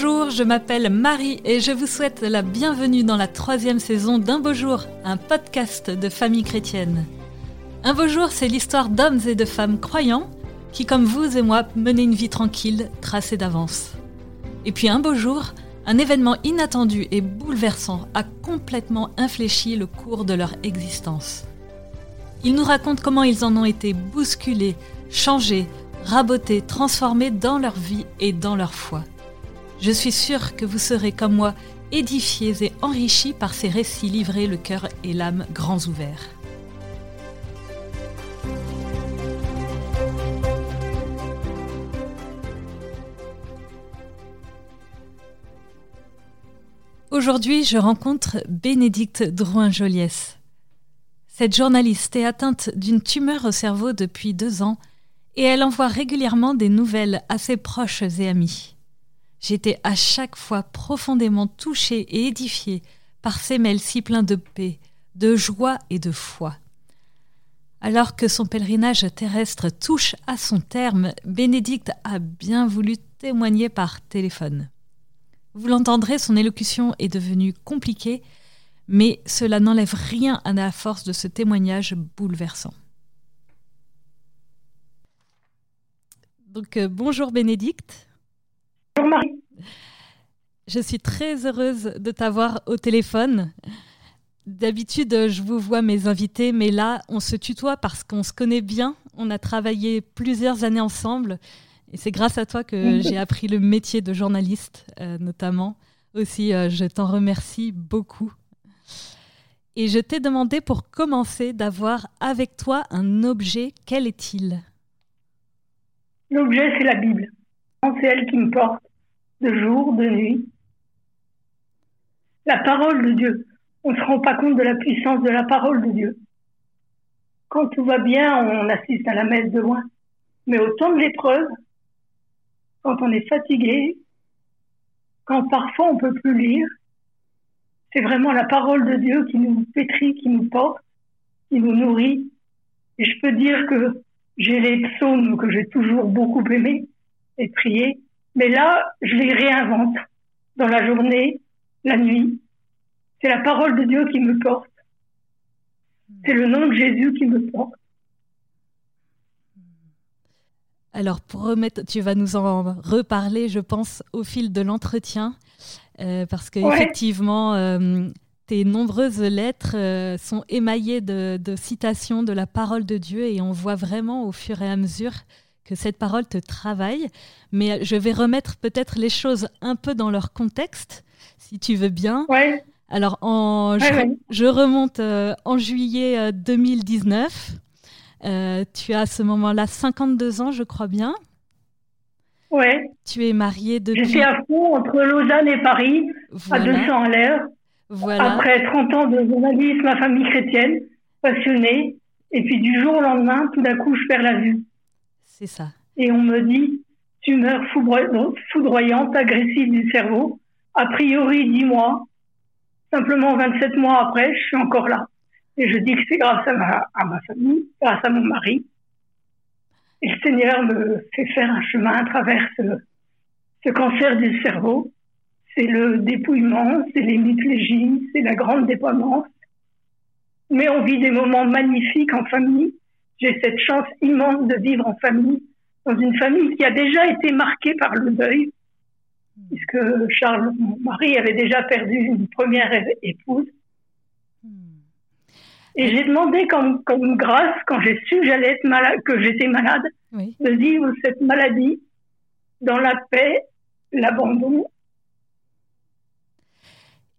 Bonjour, je m'appelle Marie et je vous souhaite la bienvenue dans la troisième saison d'Un beau jour, un podcast de famille chrétienne. Un beau jour, c'est l'histoire d'hommes et de femmes croyants qui, comme vous et moi, menaient une vie tranquille, tracée d'avance. Et puis un beau jour, un événement inattendu et bouleversant a complètement infléchi le cours de leur existence. Ils nous racontent comment ils en ont été bousculés, changés, rabotés, transformés dans leur vie et dans leur foi. Je suis sûre que vous serez comme moi édifiés et enrichis par ces récits livrés le cœur et l'âme grands ouverts. Aujourd'hui, je rencontre Bénédicte Drouin-Joliès. Cette journaliste est atteinte d'une tumeur au cerveau depuis deux ans et elle envoie régulièrement des nouvelles à ses proches et amis. J'étais à chaque fois profondément touchée et édifiée par ces mails si pleins de paix, de joie et de foi. Alors que son pèlerinage terrestre touche à son terme, Bénédicte a bien voulu témoigner par téléphone. Vous l'entendrez, son élocution est devenue compliquée, mais cela n'enlève rien à la force de ce témoignage bouleversant. Donc euh, bonjour Bénédicte. Bonjour Marie. Je suis très heureuse de t'avoir au téléphone. D'habitude, je vous vois mes invités, mais là, on se tutoie parce qu'on se connaît bien. On a travaillé plusieurs années ensemble. Et c'est grâce à toi que j'ai appris le métier de journaliste, euh, notamment. Aussi, euh, je t'en remercie beaucoup. Et je t'ai demandé pour commencer d'avoir avec toi un objet. Quel est-il? L'objet, c'est la Bible. C'est elle qui me porte de jour, de nuit. La parole de Dieu. On ne se rend pas compte de la puissance de la parole de Dieu. Quand tout va bien, on assiste à la messe de loin. Mais au temps de l'épreuve, quand on est fatigué, quand parfois on peut plus lire, c'est vraiment la parole de Dieu qui nous pétrit, qui nous porte, qui nous nourrit. Et je peux dire que j'ai les psaumes que j'ai toujours beaucoup aimés et priés, mais là, je les réinvente dans la journée, la nuit. C'est la parole de Dieu qui me porte. C'est le nom de Jésus qui me porte. Alors, pour remettre, tu vas nous en reparler, je pense, au fil de l'entretien, euh, parce qu'effectivement, ouais. euh, tes nombreuses lettres euh, sont émaillées de, de, citations de la parole de Dieu et on voit vraiment au fur et à mesure que cette parole te travaille. Mais je vais remettre peut-être les choses un peu dans leur contexte, si tu veux bien. Ouais. Alors, en, ouais, je, ouais. je, remonte euh, en juillet 2019. Euh, tu as à ce moment-là 52 ans, je crois bien. Ouais. Tu es mariée depuis... Je suis à fond entre Lausanne et Paris, voilà. à 200 à l'heure. Voilà. Après 30 ans de journalisme, ma famille chrétienne, passionnée, et puis du jour au lendemain, tout d'un coup, je perds la vue. C'est ça. Et on me dit, tumeur foudroyante, agressive du cerveau, a priori 10 mois, simplement 27 mois après, je suis encore là. Et je dis que c'est grâce à ma, famille, grâce à mon mari. Et le Seigneur me fait faire un chemin à travers ce, ce cancer du cerveau c'est le dépouillement, c'est l'hémiplégie, c'est la grande dépendance. Mais on vit des moments magnifiques en famille. J'ai cette chance immense de vivre en famille, dans une famille qui a déjà été marquée par le deuil, puisque Charles, mon mari, avait déjà perdu une première épouse. Et j'ai demandé comme, comme grâce, quand j'ai su que j'allais être malade, que j'étais malade, oui. de vivre cette maladie dans la paix, l'abandon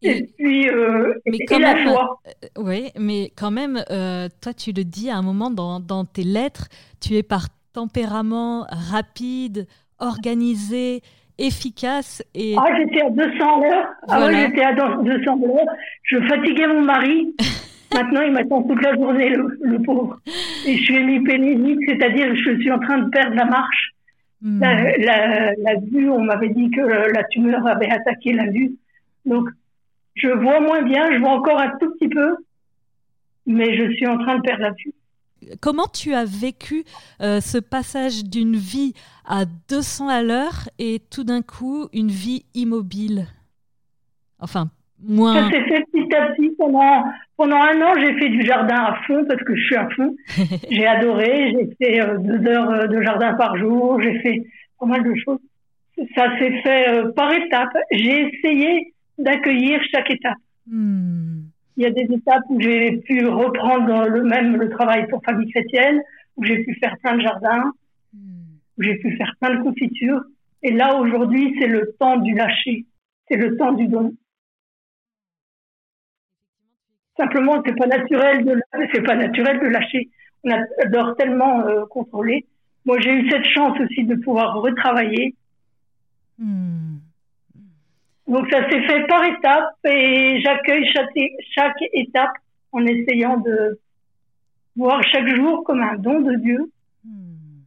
et, puis, euh, mais et la joie. Euh, oui, mais quand même, euh, toi, tu le dis à un moment dans, dans, tes lettres, tu es par tempérament rapide, organisé, efficace. Et... Ah, j'étais à 200 heures. Voilà. Ah oui, j'étais à 200 heures. Je fatiguais mon mari. Maintenant, il m'attend toute la journée, le, le, pauvre. Et je suis hémiplégique, c'est-à-dire je suis en train de perdre la marche. Hmm. La, la, la, vue, on m'avait dit que la tumeur avait attaqué la vue. Donc, je vois moins bien, je vois encore un tout petit peu, mais je suis en train de perdre la vue. Comment tu as vécu euh, ce passage d'une vie à 200 à l'heure et tout d'un coup une vie immobile? Enfin, moins. Ça s'est fait petit à petit. Pendant, pendant un an, j'ai fait du jardin à fond parce que je suis à fond. j'ai adoré. J'ai fait euh, deux heures euh, de jardin par jour. J'ai fait pas mal de choses. Ça s'est fait par étapes. J'ai essayé d'accueillir chaque étape. Hmm. Il y a des étapes où j'ai pu reprendre le même le travail pour famille chrétienne, où j'ai pu faire plein de jardins, où j'ai pu faire plein de confitures. Et là, aujourd'hui, c'est le temps du lâcher. C'est le temps du don. Simplement, c'est pas naturel de, c'est pas naturel de lâcher. On adore tellement euh, contrôler. Moi, j'ai eu cette chance aussi de pouvoir retravailler. Hmm. Donc ça s'est fait par étapes et j'accueille chaque, chaque étape en essayant de voir chaque jour comme un don de Dieu. Hmm.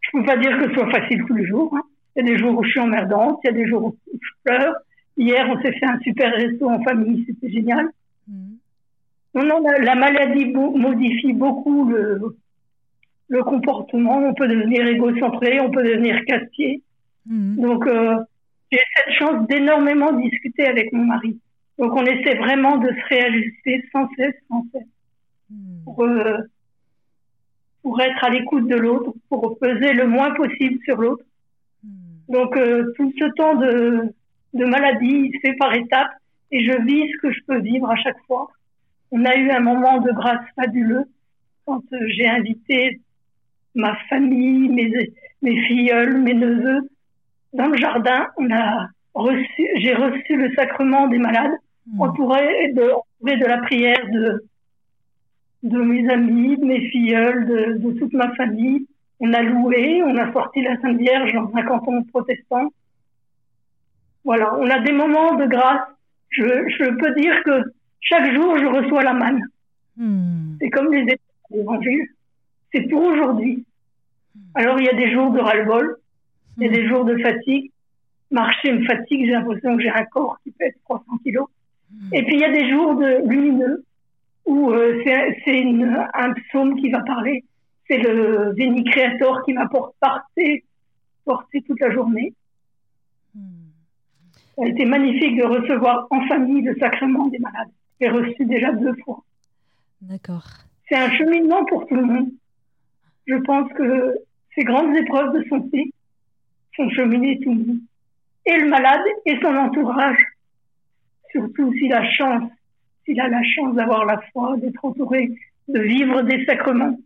Je ne peux pas dire que ce soit facile tous les jours. Hein. Il y a des jours où je suis emmerdante, il y a des jours où je pleure. Hier, on s'est fait un super resto en famille, c'était génial. Hmm. Non, non, la, maladie modifie beaucoup le, le comportement. On peut devenir égocentré, on peut devenir casse-pied. Hmm. Donc, euh, j'ai cette chance d'énormément discuter avec mon mari. Donc on essaie vraiment de se réajuster sans cesse, sans cesse, hmm. pour, euh, pour être à l'écoute de l'autre, pour peser le moins possible sur l'autre. Hmm. Donc euh, tout ce temps de, de maladie, il se fait par étapes et je vis ce que je peux vivre à chaque fois. On a eu un moment de grâce fabuleux quand euh, j'ai invité ma famille, mes, mes filleuls, mes neveux dans le jardin, on a reçu, j'ai reçu le sacrement des malades, mmh. entouré de, de la prière de, de mes amis, de mes filleuls, de, de, toute ma famille. On a loué, on a sorti la Sainte Vierge dans un canton protestant. Voilà, on a des moments de grâce. Je, je peux dire que chaque jour, je reçois la manne. Mmh. C'est comme les évangiles. C'est pour aujourd'hui. Hmm. Alors, il y a des jours de ras-le-bol, il y a des jours de fatigue. Marcher me fatigue, j'ai l'impression que j'ai un corps qui pèse 300 kilos. Hmm. Et puis il y a des jours de lumineux où euh, c'est un psaume qui va parler. C'est le Créateur qui m'apporte porté, porté toute la journée. Hmm. Ça a été magnifique de recevoir en famille le sacrement des malades. J'ai reçu déjà deux fois. D'accord. C'est un cheminement pour tout le monde. Je pense que ces grandes épreuves de santé font cheminer tout monde. Et le malade et son entourage. Surtout s'il a chance, s'il a la chance d'avoir la foi, d'être entouré, de vivre des sacrements.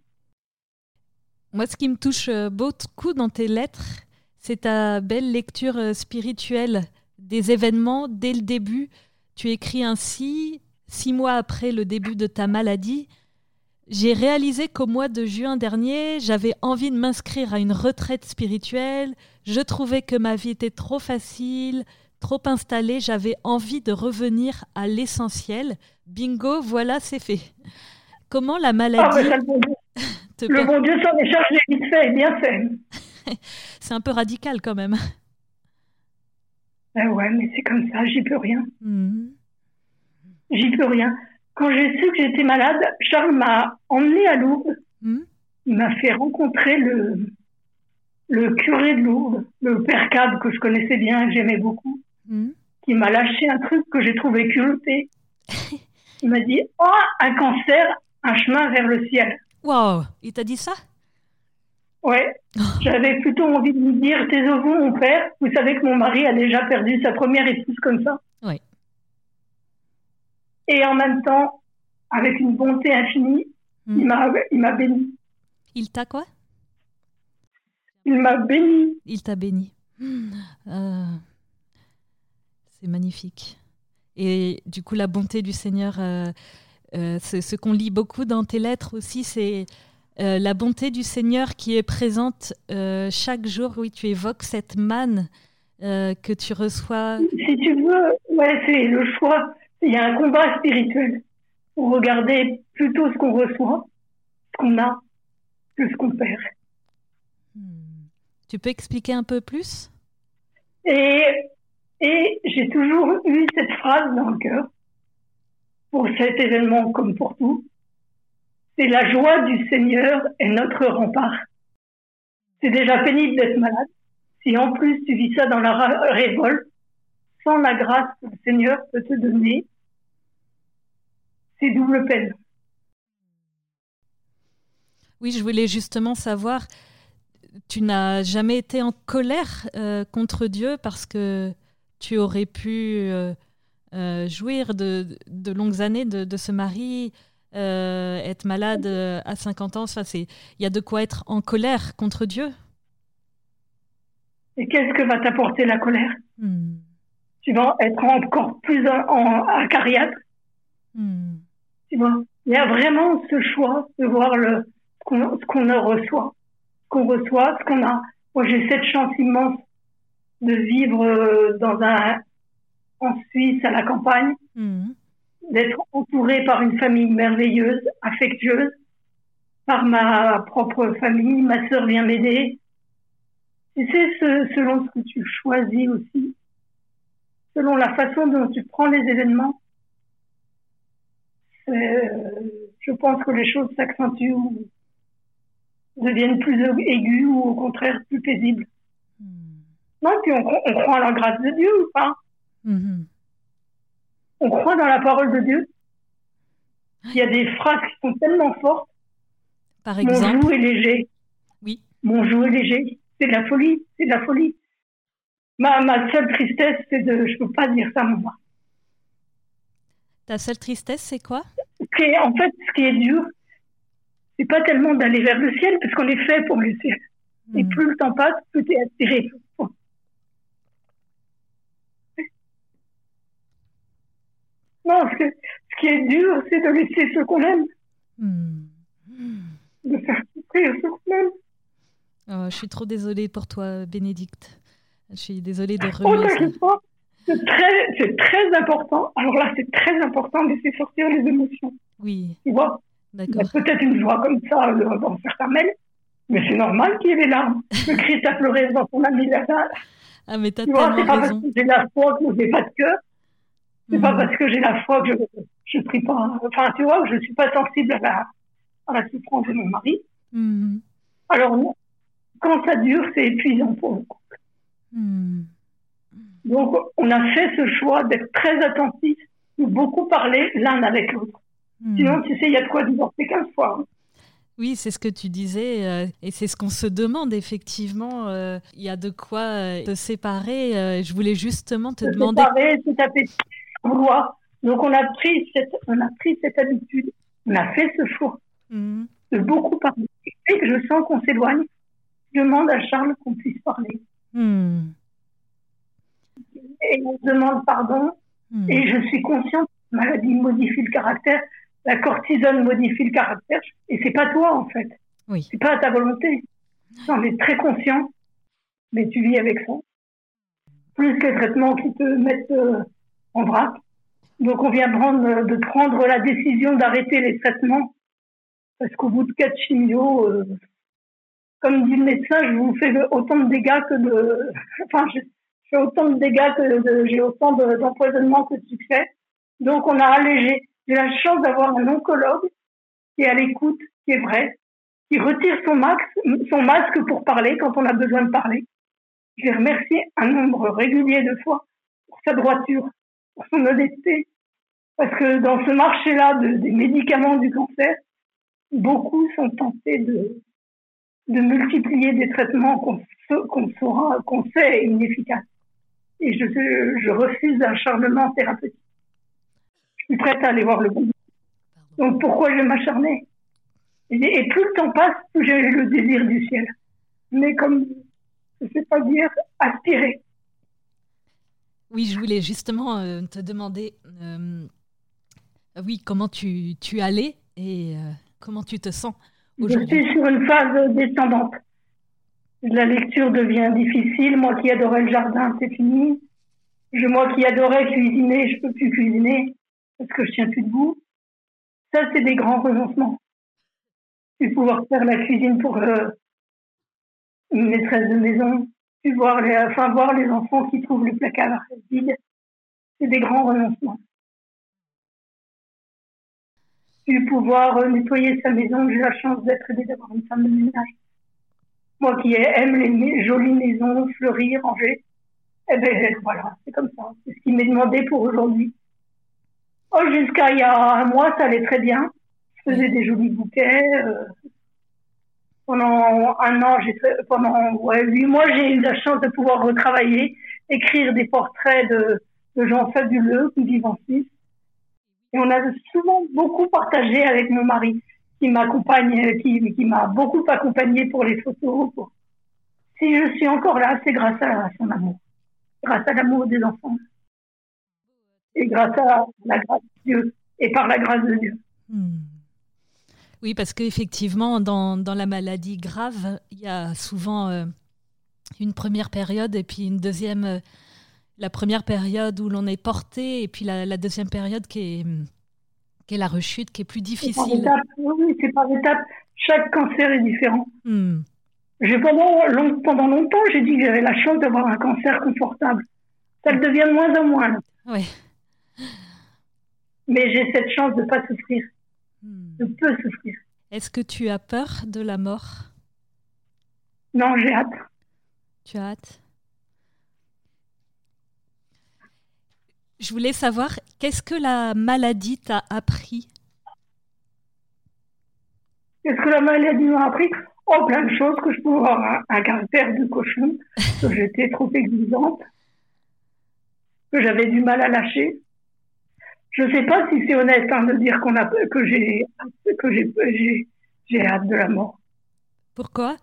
Moi, ce qui me touche euh, beaucoup dans tes lettres, c'est ta belle lecture euh, spirituelle des événements dès le début. Tu écris ainsi, six mois après le début de ta maladie, j'ai réalisé qu'au mois de juin dernier, j'avais envie de m'inscrire à une retraite spirituelle. Je trouvais que ma vie était trop facile, trop installée. J'avais envie de revenir à l'essentiel. Bingo, voilà, c'est fait. Comment la maladie. Ah, le bon Dieu, le bon Dieu s'en est chargé vite fait, bien fait. c'est un peu radical quand même. Ben ouais, mais c'est comme ça, j'y peux rien. Mhm. J'y peux rien. Quand j'ai su que j'étais malade, Charles m'a emmené à Lourdes. Hmm. Il m'a fait rencontrer le, le curé de Lourdes, le père Cab que je connaissais bien, que j'aimais beaucoup, hmm. qui m'a lâché un truc que j'ai trouvé culotté. Il m'a dit Oh, un cancer, un chemin vers le ciel. Wow, il t'a dit ça? Ouais. J'avais plutôt envie de lui dire Tes ovos, mon père. Vous savez que mon mari a déjà perdu sa première épouse comme ça. Et en même temps, avec une bonté infinie, il hmm. m'a il m'a béni. Il t'a quoi? Il m'a béni. Il t'a béni. Euh, c'est magnifique. Et du coup, la bonté du Seigneur, euh, euh, ce qu'on lit beaucoup dans tes lettres aussi, c'est la bonté du Seigneur qui est présente chaque jour. Oui, tu évoques cette manne que tu reçois. Si tu veux, ouais, c'est le choix il y a un combat spirituel pour regarder plutôt ce qu'on reçoit, ce qu'on a, que ce qu'on perd. Hmm. Tu peux expliquer un peu plus? Et, et j'ai toujours eu cette phrase dans le cœur, pour cet événement comme pour tout. C'est la joie du Seigneur est notre rempart. C'est déjà pénible d'être malade. Si en plus tu vis ça dans la révolte, sans la grâce que le Seigneur peut te donner, c'est double peine. Oui, je voulais justement savoir, tu n'as jamais été en colère euh, contre Dieu parce que tu aurais pu euh, euh, jouir de, longues années de, ce mari, être malade à 50 ans? Enfin, il y a de quoi être en colère contre Dieu. Et qu'est-ce que va t'apporter la colère? Hmm. Tu vas être encore plus en, acariâtre. Hmm. Tu vois Il y a vraiment ce choix de voir le, ce qu'on reçoit, ce qu'on reçoit, ce qu'on a. Moi, j'ai cette chance immense de vivre euh, dans un, en Suisse, à la campagne, mhm. d'être entourée par une famille merveilleuse, affectueuse, par ma propre famille. Ma sœur vient m'aider. Tu sais, selon ce que tu choisis aussi, selon la façon dont tu prends les événements, je pense que les choses s'accentuent deviennent plus aigus ou au contraire plus paisibles. Hmm. Non, puis on, croit en la grâce de Dieu ou pas? Hmm. On croit dans la parole de Dieu. Il y a des phrases qui sont tellement fortes. Par exemple. Mon joug est léger. Oui. Mon joug est léger. C'est de la folie. C'est de la folie. Ma, ma seule tristesse, c'est de. Je peux pas dire ça, moi. Ta seule tristesse, c'est quoi? En fait, ce qui est dur, c'est pas tellement d'aller vers le ciel, parce qu'on est fait pour le ciel. Et hmm. plus le temps passe, plus tu es attiré. Non, ce, ce, qui est dur, c'est de laisser ce qu'on aime. Hmm. De faire souffrir ce qu'on aime. Oh, je suis trop désolée pour toi, Bénédicte. Je suis désolée de oh, remettre. C'est très, très important. Alors là, c'est très important de laisser sortir les émotions. Oui. Tu vois? Il y a peut-être une voix comme ça dans certains mails, mais c'est normal qu'il y ait des larmes. Le Christ a pleuré dans son ami Lazare. Ah, mais t'as tellement raison. Pas parce que j'ai la foi que j'ai pas de cœur. C'est pas mhm. parce que j'ai la foi que je, ne prie pas. Enfin, tu vois, je suis pas sensible à la, à la souffrance de mon mari. Mhm. Alors, quand ça dure, c'est épuisant pour le couple. Mhm. Donc, on a fait ce choix d'être très attentifs, de beaucoup parler l'un avec l'autre. Hmm. Sinon, tu sais, il y a de quoi divorcer 15 fois. Hein. Oui, c'est ce que tu disais, euh, et c'est ce qu'on se demande effectivement. Euh, il y a de quoi euh, te séparer. je voulais justement te demander. Séparer, c'est taper vouloir. Donc on a pris cette, on a pris cette habitude, on a fait ce choix hmm. de beaucoup parler. Et que je sens qu'on s'éloigne. Je demande à Charles qu'on puisse parler. Hmm. Et on demande pardon. Et je suis consciente que la maladie modifie le caractère la cortisone modifie le caractère et c'est pas toi en fait. Oui. C'est pas ta volonté. Tu en es très conscient, mais tu vis avec ça. Plus que les traitements qui te mettent euh, en vrac. Donc on vient prendre, de prendre la décision d'arrêter les traitements parce qu'au bout de quatre chimios, euh, comme dit le médecin, je vous fais autant de dégâts que de, enfin, je fais autant de dégâts que j'ai autant d'empoisonnement que de succès. Donc on a allégé. J'ai la chance d'avoir un oncologue qui est à l'écoute, qui est vrai, qui retire son, masque pour parler quand on a besoin de parler. Je l'ai remercié un nombre régulier de fois pour sa droiture, pour son honnêteté. Parce que dans ce marché-là des médicaments du cancer, beaucoup sont tentés de, de multiplier des traitements qu'on saura, qu'on sait inefficaces. Et je, je refuse l'acharnement thérapeutique je suis prête à aller voir le bon. Donc pourquoi je vais m'acharner? Et, plus le temps passe, plus j'ai le désir du ciel. Mais comme, je ne sais pas dire, aspirer. Oui, je voulais justement euh, te demander, euh, oui, comment tu, tu allais et euh, comment tu te sens aujourd'hui. Je suis sur une phase descendante. La lecture devient difficile. Moi qui adorais le jardin, c'est fini. Je, moi qui adorais cuisiner, je peux plus cuisiner parce que je tiens plus debout. Ça, c'est des grands renoncements. Tu pouvoir faire la cuisine pour euh, une maîtresse de maison, tu voir les, enfin voir les enfants qui trouvent le placard vide, c'est des grands renoncements. pu pouvoir euh, nettoyer sa maison. J'ai la chance d'être aidée d'avoir une femme de ménage. Moi qui aime les jolies maisons, fleuries, rangées. Eh ben voilà, c'est comme ça. C'est ce qui m'est demandé pour aujourd'hui. Oh, jusqu'à il y a un mois, ça allait très bien. Je faisais des jolis bouquets. Euh, pendant un an, j'ai pendant ouais, huit mois, j'ai eu la chance de pouvoir retravailler, écrire des portraits de, de gens fabuleux qui vivent en Suisse. Et on a souvent beaucoup partagé avec mon mari, qui m'accompagne, qui, qui m'a beaucoup accompagné pour les photos. Si je suis encore là, c'est grâce à son amour, grâce à l'amour des enfants, et grâce à la grâce de Dieu, et par la grâce de Dieu. Hmm. Oui, parce qu'effectivement, dans, la maladie grave, il y a souvent euh, une première période et puis une deuxième, euh, la première période où l'on est porté et puis la, deuxième période qui est, qui est la rechute, qui est plus difficile. oui, c'est par étapes. Chaque cancer est différent. Hmm. Pendant, long, pendant longtemps, j'ai dit que j'avais la chance d'avoir un cancer confortable. Ça le devient de moins en moins. Oui. Mais j'ai cette chance de ne pas souffrir. Je peux souffrir. Est-ce que tu as peur de la mort? Non, j'ai hâte. Tu as hâte? Je voulais savoir, qu'est-ce que la maladie t'a appris? Qu'est-ce que la maladie m'a appris? Oh, plein de choses, que je pouvais avoir un, caractère de cochon, que j'étais trop exigeante, que j'avais du mal à lâcher. Je ne sais pas si c'est honnête hein, de dire qu'on a que j'ai que j'ai j'ai hâte de la mort. Pourquoi?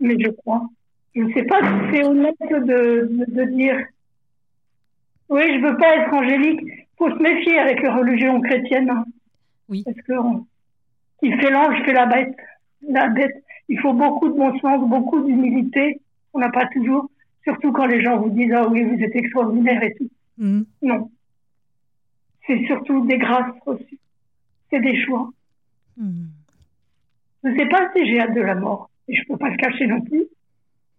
Mais je crois. Je ne sais pas si c'est honnête de, de, dire. Oui, je veux pas être angélique. Faut se méfier avec la religion chrétienne. Hein. Oui. Parce que qui fait l'ange fait la bête. La bête. Il faut beaucoup de bon sens, beaucoup d'humilité. On n'a pas toujours. Surtout quand les gens vous disent ah oui vous êtes extraordinaire et tout. Mmh. Non c'est surtout des grâces reçues. C'est des choix. Hmm. Je ne sais pas si j'ai hâte de la mort, et je ne peux pas le cacher non plus.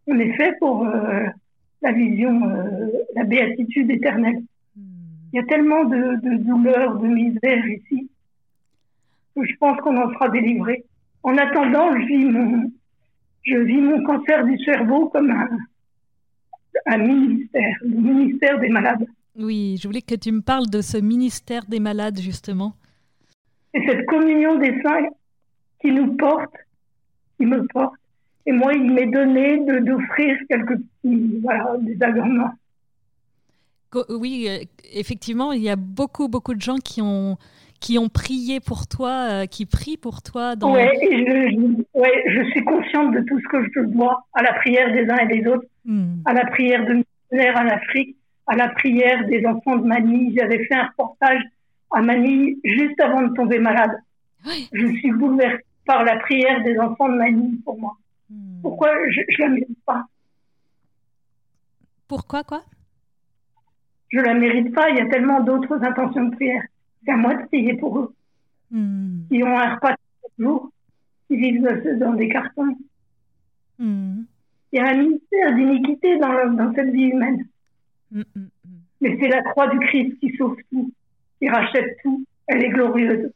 On est fait pour euh, la vision, euh, la béatitude éternelle. Hmm. Il y a tellement de, de douleur, de misère ici, que je pense qu'on en sera délivré. En attendant, je vis mon, je vis mon cancer du cerveau comme un, un ministère, le ministère des malades. Oui, je voulais que tu me parles de ce ministère des malades, justement. C'est cette communion des saints qui nous porte, qui me porte. Et moi, il m'est donné d'offrir quelques petits, voilà, des agréments. Oui, euh, effectivement, il y a beaucoup, beaucoup de gens qui ont, qui ont prié pour toi, euh, qui prient pour toi. Dans... Oui, je, ouais, je suis consciente de tout ce que je dois à la prière des uns et des autres, hmm. à la prière de missionnaires en Afrique, à la prière des enfants de Manille. J'avais fait un reportage à Manille juste avant de tomber malade. Je suis bouleversée par la prière des enfants de Manille pour moi. Hmm. Pourquoi je ne la mérite pas? Pourquoi quoi? Je la mérite pas. Il y a tellement d'autres intentions de prière. C'est à moi de prier pour eux. Hmm. Qui ont un repas chaque jour, qui vivent dans des cartons. Hmm. Il y a un mystère d'iniquité dans, dans cette vie humaine. Mm, mm, mm. Mais c'est la croix du Christ qui sauve tout, qui rachète tout. Elle est glorieuse.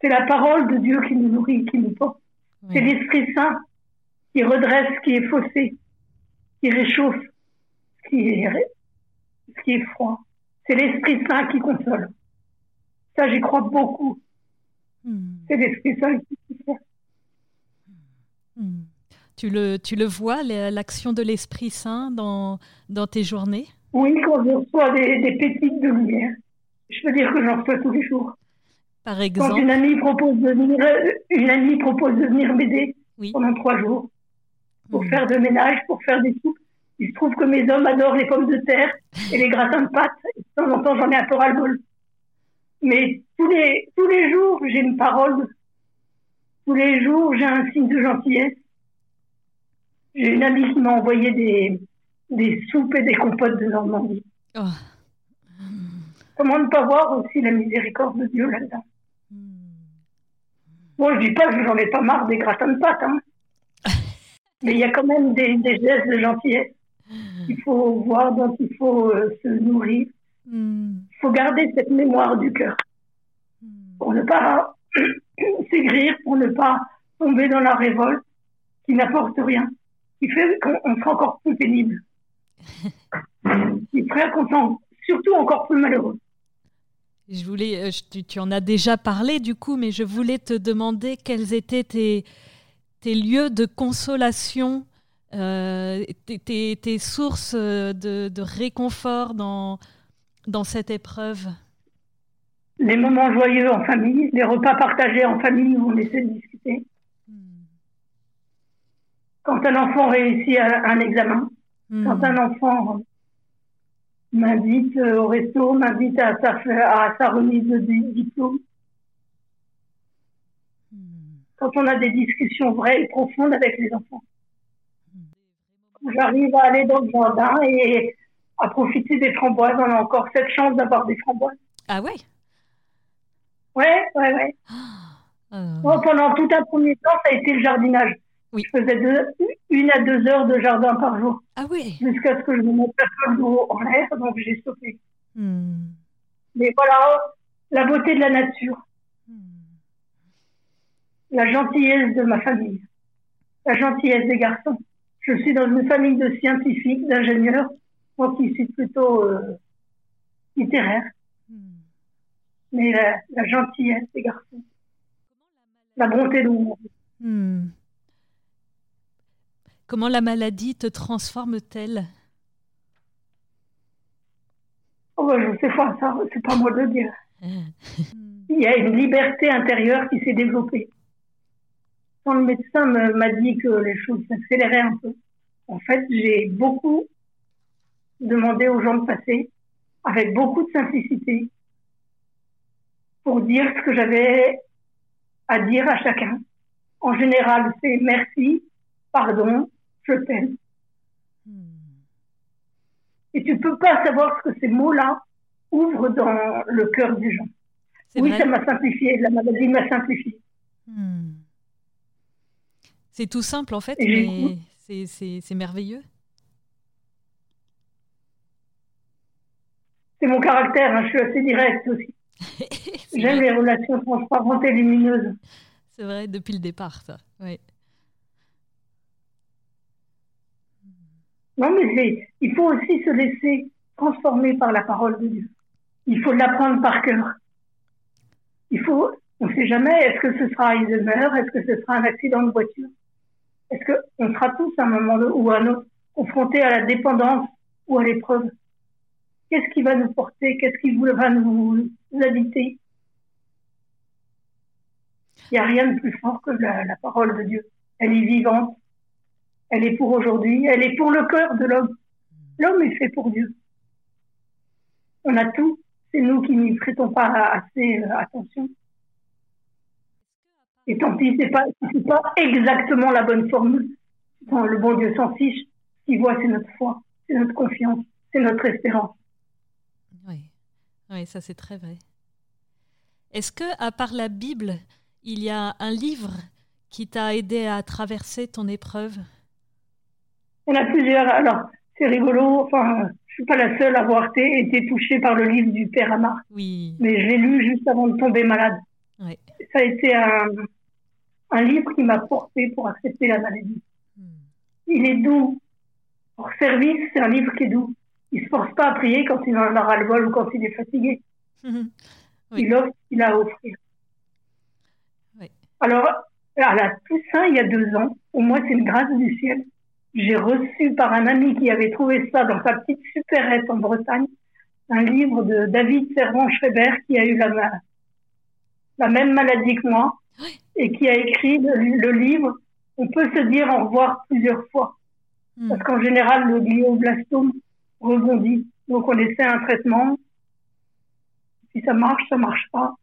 C'est la parole de Dieu qui nous nourrit, qui nous porte. C'est l'Esprit Saint qui redresse ce qui est faussé, qui réchauffe ce qui est, ce qui est froid. C'est l'Esprit Saint qui console. Ça, j'y crois beaucoup. C'est l'Esprit Saint qui console. Tu le, tu le vois, l'action de l'Esprit Saint dans, dans tes journées? Oui, quand je reçois des, des pépites de lumière. Je peux dire que j'en reçois tous les jours. Par exemple Quand une amie propose de venir, une amie propose de venir m'aider pendant trois jours pour hmm. faire de ménage, pour faire des soupes. Il se trouve que mes hommes adorent les pommes de terre et les gratins de pâtes. de temps en temps, j'en ai un peu ras-le-bol. Mais tous les, tous les jours, j'ai une parole. Tous les jours, j'ai un signe de gentillesse. J'ai une amie qui m'a envoyé des, des soupes et des compotes de Normandie. Oh. Comment ne pas voir aussi la miséricorde de Dieu là-dedans? Bon, je dis pas que j'en ai pas marre des gratins de pâtes, hein. mais il y a quand même des, des, gestes de gentillesse qu'il faut voir, dont il faut euh, se nourrir. Il faut garder cette mémoire du cœur pour ne pas s'aigrir, pour ne pas tomber dans la révolte qui n'apporte rien, qui fait qu'on sera encore plus pénible, qui ferait qu'on sera surtout encore plus malheureux. Je voulais, euh, tu, en as déjà parlé du coup, mais je voulais te demander quels étaient tes, tes lieux de consolation, euh, tes, tes, sources de, de, réconfort dans, dans cette épreuve. Les moments joyeux en famille, les repas partagés en famille où on essaie de discuter. Hmm. Quand un enfant réussit un examen, hmm. quand un enfant m'invite euh, au resto, m'invite à sa, à sa remise de diplôme. Hmm. Quand on a des discussions vraies et profondes avec les enfants. Hmm. J'arrive à aller dans le jardin et à profiter des framboises. On a encore cette chance d'avoir des framboises. Ah ouais? Ouais, ouais, ouais. Ah. pendant tout un premier temps, ça a été le jardinage. Je faisais deux, une à deux heures de jardin par jour. Ah oui. Jusqu'à ce que je me mette un d'eau en l'air, donc j'ai stoppé. Hmm. Mais voilà, la beauté de la nature. Hmm. La gentillesse de ma famille. La gentillesse des garçons. Je suis dans une famille de scientifiques, d'ingénieurs, moi qui suis plutôt euh, littéraire. Hmm. Mais la, gentillesse des garçons. La bonté de monde. Comment la maladie te transforme-t-elle oh Je sais pas, ça, c'est pas moi de le dire. Il y a une liberté intérieure qui s'est développée. Quand le médecin m'a dit que les choses s'accéléraient un peu, en fait, j'ai beaucoup demandé aux gens de passer avec beaucoup de simplicité pour dire ce que j'avais à dire à chacun. En général, c'est merci, pardon, je t'aime. Et tu peux pas savoir ce que ces mots-là ouvrent dans le cœur des gens. Oui, ça m'a simplifié, la maladie m'a simplifié. Hmm. C'est tout simple en fait, mais c'est merveilleux. C'est mon caractère, hein, je suis assez direct aussi. J'aime les relations transparentes et lumineuses. C'est vrai, depuis le départ, ça. Oui. Non, mais il faut aussi se laisser transformer par la parole de Dieu. Il faut l'apprendre par cœur. Il faut, on ne sait jamais, est-ce que ce sera Alzheimer, est-ce que ce sera un accident de voiture? Est-ce qu'on sera tous à un moment ou à un autre confrontés à la dépendance ou à l'épreuve? Qu'est-ce qui va nous porter? Qu'est-ce qui va nous, habiter? Il n'y a rien de plus fort que la parole de Dieu. Elle est vivante, elle est pour aujourd'hui, elle est pour le cœur de l'homme. L'homme est fait pour Dieu. On a tout, c'est nous qui n'y prêtons pas assez euh, attention. Et tant pis, c'est pas, pas exactement la bonne formule. le bon Dieu s'en fiche. Ce qu'il voit, c'est notre foi, c'est notre confiance, c'est notre espérance. Oui, oui ça c'est très vrai. Est-ce que, à part la Bible, il y a un livre qui t'a aidé à traverser ton épreuve? Il y en a plusieurs. Alors, c'est rigolo. Enfin, je suis pas la seule à avoir été touchée par le livre du père Amar. Oui. Mais je l'ai lu juste avant de tomber malade. Oui. Ça a été un, un livre qui m'a porté pour accepter la maladie. Hmm. Il est doux. Pour service, c'est un livre qui est doux. Il se force pas à prier quand il en aura le vol ou quand il est fatigué. Il offre ce qu'il a à offrir. Oui. Alors, à la Toussaint, il y a deux ans, au moins c'est une grâce du ciel j'ai reçu par un ami qui avait trouvé ça dans sa petite supérette en Bretagne, un livre de David Servan-Schreiber qui a eu la, la même maladie que moi et qui a écrit le, livre On peut se dire au revoir plusieurs fois. Hmm. Parce qu'en général, le glioblastome rebondit. Donc on essaie un traitement. Si ça marche, ça marche pas.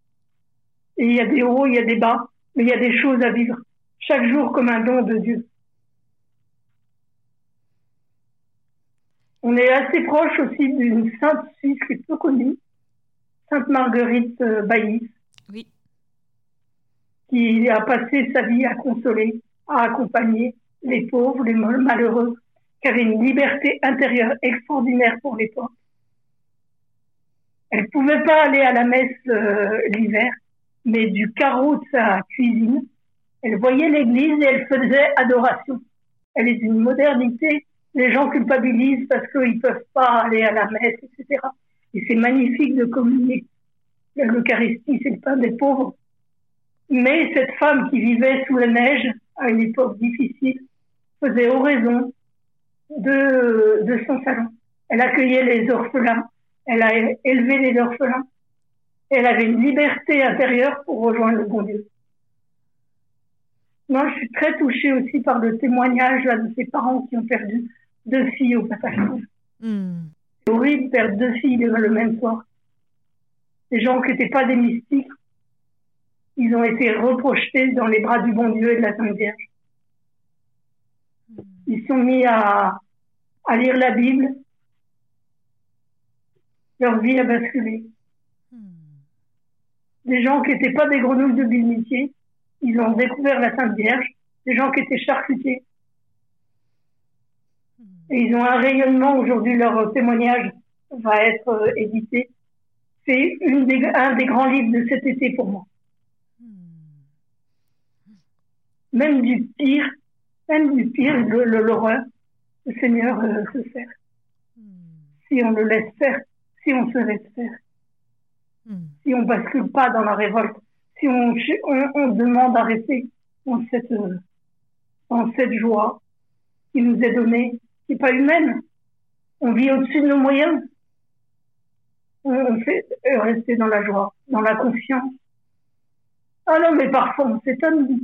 Et il y a des hauts, il y a des bas, mais il y a des choses à vivre. Chaque jour comme un don de Dieu. On est assez proche aussi d'une sainte suisse qui est peu connue, Sainte Marguerite euh, Bailly. Oui. Qui a passé sa vie à consoler, à accompagner les pauvres, les malheureux, qui avait une liberté intérieure extraordinaire pour pauvres. Elle pouvait pas aller à la messe euh, l'hiver, mais du carreau de sa cuisine, elle voyait l'église et elle faisait adoration. Elle est d'une modernité. Les gens culpabilisent parce qu'ils peuvent pas aller à la messe, etc. Et c'est magnifique de communier. L'Eucharistie, c'est le pain des pauvres. Mais cette femme qui vivait sous la neige à une époque difficile faisait oraison de, de son salon. Elle accueillait les orphelins, elle a élevé les orphelins, elle avait une liberté intérieure pour rejoindre le bon Dieu. Moi, je suis très touchée aussi par le témoignage de ses parents qui ont perdu deux filles au Patachon. Hmm. C'est horrible de perdre deux filles le même soir. Des gens qui n'étaient pas des mystiques, ils ont été reprojetés dans les bras du bon Dieu et de la Sainte Vierge. Hmm. Ils sont mis à, à lire la Bible. Leur vie a basculé. Hmm. Des gens qui n'étaient pas des grenouilles de bénitier, ils ont découvert la Sainte Vierge, des gens qui étaient charcutés. Et ils ont un rayonnement. Aujourd'hui, leur témoignage va être euh, édité. C'est un des grands livres de cet été pour moi. Même du pire, même du pire, l'horreur, le, Seigneur euh, se sert. Si on le laisse faire, si on se laisse faire, si on bascule pas dans la révolte, si on, on, demande à rester dans cette, dans cette joie qui nous est donnée, n'est pas humaine. On vit au-dessus de nos moyens. On, fait rester dans la joie, dans la confiance. Ah non, mais parfois on s'étonne.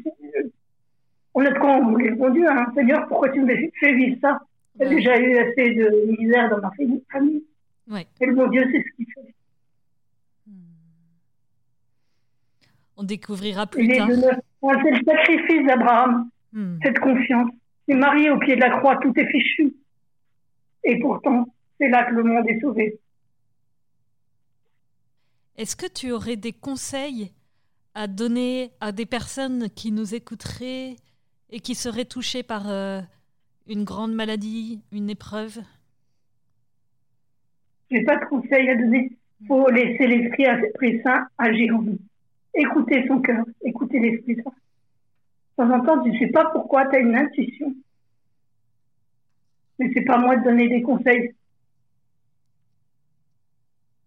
Honnêtement, on voulait bon Dieu, hein, Seigneur, pourquoi tu me fais vivre ça? J'ai déjà eu assez de misère dans ma famille. Et le bon Dieu, c'est ce qu'il fait. On découvrira plus tard. C'est le sacrifice d'Abraham, hmm. cette confiance. C'est marié au pied de la croix, tout est fichu. Et pourtant, c'est là que le monde est sauvé. Est-ce que tu aurais des conseils à donner à des personnes qui nous écouteraient et qui seraient touchées par euh, une grande maladie, une épreuve? Je n'ai pas de conseils à donner. Il faut laisser l'Esprit Saint agir en nous écouter son cœur, écouter l'Esprit Saint. De temps en temps, tu ne sais pas pourquoi, tu as une intuition. Mais c'est pas moi de donner des conseils.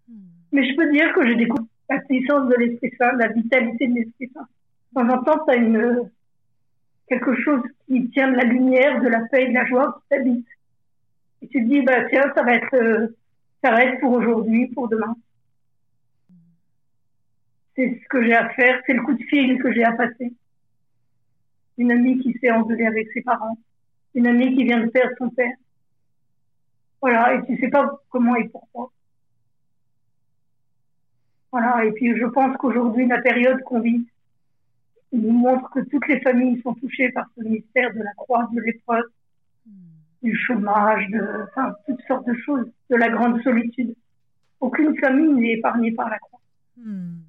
Hmm. Mais je peux dire que je découvre la puissance de l'Esprit Saint, la vitalité de l'Esprit Saint. De temps en temps, tu as une, quelque chose qui tient de la lumière, de la paix et de la joie qui t'habite. Et tu te dis, bah, tiens, ça va être, euh, ça reste pour aujourd'hui, pour demain c'est ce que j'ai à faire, c'est le coup de fil que j'ai à passer. Une amie qui s'est engueulée avec ses parents, une amie qui vient de perdre son père. Voilà, et tu sais pas comment et pourquoi. Voilà, et puis je pense qu'aujourd'hui, la période qu'on vit nous montre que toutes les familles sont touchées par ce mystère de la croix, de l'épreuve, hmm. du chômage, de, enfin, toutes sortes de choses, de la grande solitude. Aucune famille n'est épargnée par la croix. Hmm.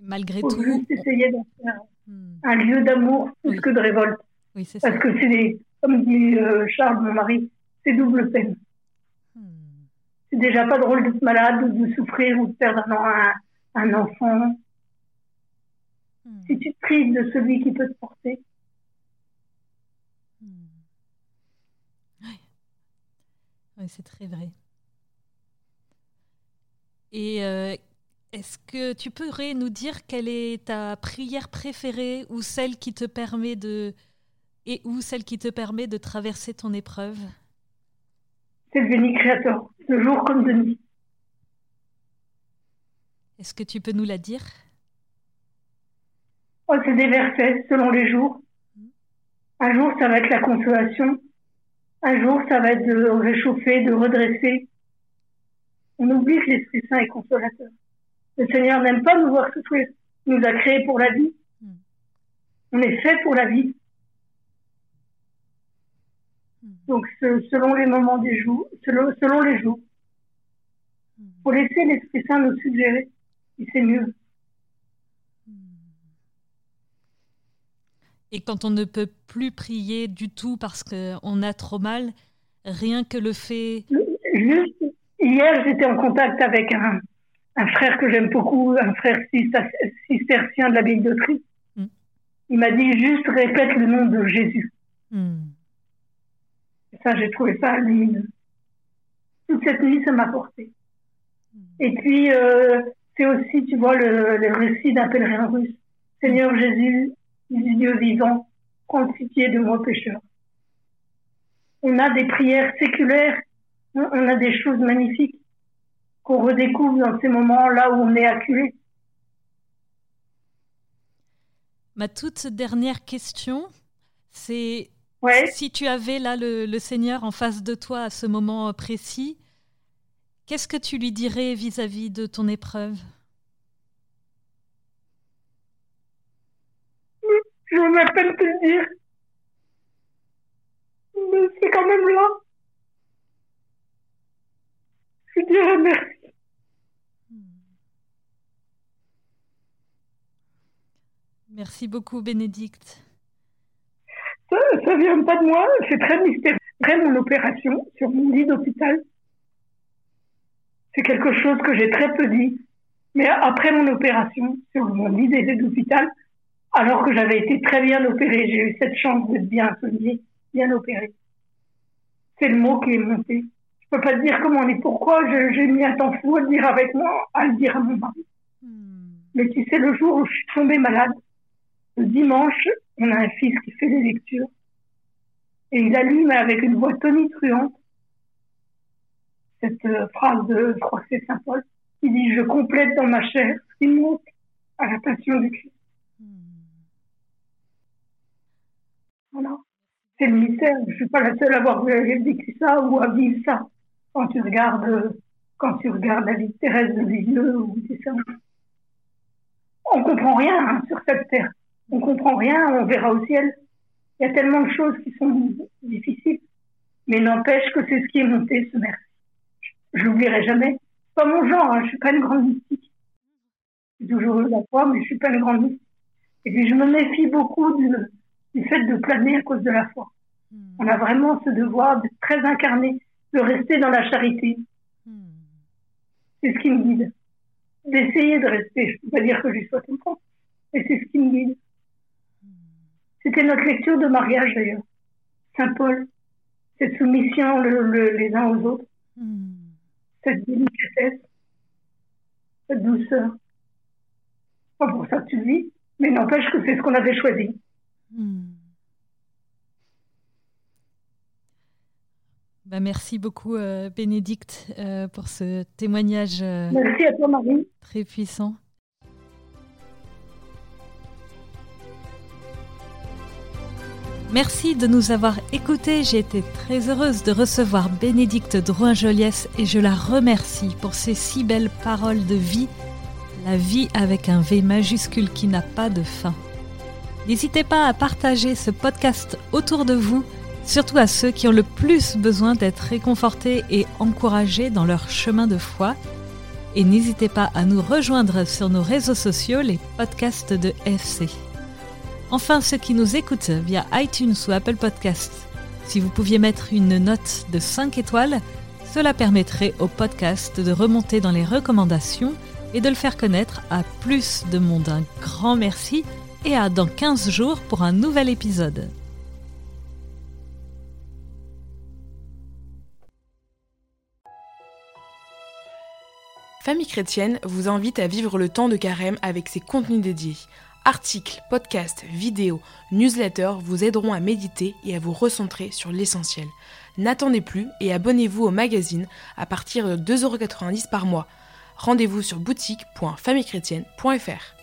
Malgré tout. juste essayer d'en faire hmm. un lieu d'amour plus que de révolte. Oui, c'est Parce que c'est, comme dit euh, Charles, mon mari, c'est double peine. Hmm. C'est déjà pas drôle d'être malade ou de souffrir ou de perdre un, un enfant. Hmm. Si tu te prives de celui qui peut te porter. Oui, oui c'est très vrai. Et euh, est-ce que tu pourrais nous dire quelle est ta prière préférée ou celle qui te permet de et ou celle qui te permet de traverser ton épreuve? C'est le béni créateur, de jour comme de nuit. Est-ce que tu peux nous la dire? Oh, C'est des versets selon les jours. Un jour, ça va être la consolation. Un jour, ça va être de réchauffer, de redresser. On oublie que l'Esprit Saint est consolateur. Le Seigneur n'aime pas nous voir souffrir. Il nous a créés pour la vie. Hmm. On est fait pour la vie. Hmm. Donc, selon les moments des jours, selon, les jours, pour hmm. laisser l'Esprit Saint nous suggérer, c'est mieux. Et quand on ne peut plus prier du tout parce qu'on a trop mal, Rien que le fait. Juste hier, j'étais en contact avec un, un frère que j'aime beaucoup, un frère cistercien de la d'Autriche. Mm. Il m'a dit juste répète le nom de Jésus. Mm. Ça, j'ai trouvé ça lumineux. Toute cette nuit, ça m'a porté. Mm. Et puis, euh, c'est aussi, tu vois, le, le récit d'un pèlerin russe. Seigneur Jésus, Dieu vivant, prends pitié de moi pécheur. On a des prières séculaires, on a des choses magnifiques qu'on redécouvre dans ces moments-là où on est acculé. Ma toute dernière question, c'est si tu avais là le, Seigneur en face de toi à ce moment précis, qu'est-ce que tu lui dirais vis-à-vis de ton épreuve? Je me peine de te le dire. Mais c'est quand même là. Je dirais merci. Merci beaucoup, Bénédicte. Ça, ça vient pas de moi, c'est très mystérieux. Après mon opération sur mon lit d'hôpital, c'est quelque chose que j'ai très peu dit. Mais après mon opération sur mon lit d'hôpital, alors que j'avais été très bien opérée, j'ai eu cette chance d'être bien soignée, bien opérée. C'est le mot qui est monté. Je peux pas te dire comment ni pourquoi, j'ai mis un temps fou à le dire avec moi, à le dire à mon mari. Hmm. Mais tu sais, le jour où je suis tombée malade, dimanche, on a un fils qui fait des lectures. Et il allume avec une voix tonitruante cette euh, phrase de, je crois que c'est Saint Paul, qui dit Je complète dans ma chair ce qui manque à la passion du Christ. Voilà. C'est le mystère. Je ne suis pas la seule à avoir vécu ça ou à vivre ça. Quand tu regardes, quand tu regardes la vie Thérèse de Lisieux ou des. On comprend rien hein, sur cette terre on comprend rien, on verra au ciel. Il y a tellement de choses qui sont difficiles. Mais n'empêche que c'est ce qui est monté, ce merci. Je l'oublierai jamais. Pas mon genre, hein, je suis pas une grande mystique. J'ai toujours eu la foi, mais je suis pas une grande mystique. Et puis je me méfie beaucoup du, du fait de planer à cause de la foi. Hmm. On a vraiment ce devoir d'être très incarné, de rester dans la charité. Hmm. C'est ce qui me guide. D'essayer de rester. Je peux pas dire que je sois temps, mais c'est ce qui me guide. C'était notre lecture de mariage d'ailleurs. Saint Paul, cette soumission les uns aux autres, hmm. cette délicatesse, cette douceur. Pas pour ça que tu vis, mais n'empêche que c'est ce qu'on avait choisi. Hmm. Bah, merci beaucoup, euh, Bénédicte, euh, pour ce témoignage euh, merci à toi, Marie. très puissant. Merci de nous avoir écoutés. J'ai été très heureuse de recevoir Bénédicte Drouin-Joliès et je la remercie pour ses si belles paroles de vie, la vie avec un V majuscule qui n'a pas de fin. N'hésitez pas à partager ce podcast autour de vous, surtout à ceux qui ont le plus besoin d'être réconfortés et encouragés dans leur chemin de foi. Et n'hésitez pas à nous rejoindre sur nos réseaux sociaux, les podcasts de FC. Enfin, ceux qui nous écoutent via iTunes ou Apple Podcasts, si vous pouviez mettre une note de 5 étoiles, cela permettrait au podcast de remonter dans les recommandations et de le faire connaître à plus de monde. Un grand merci et à dans 15 jours pour un nouvel épisode. Famille chrétienne vous invite à vivre le temps de carême avec ses contenus dédiés. Articles, podcasts, vidéos, newsletters vous aideront à méditer et à vous recentrer sur l'essentiel. N'attendez plus et abonnez-vous au magazine à partir de 2,90€ par mois. Rendez-vous sur boutique.famillechrétienne.fr.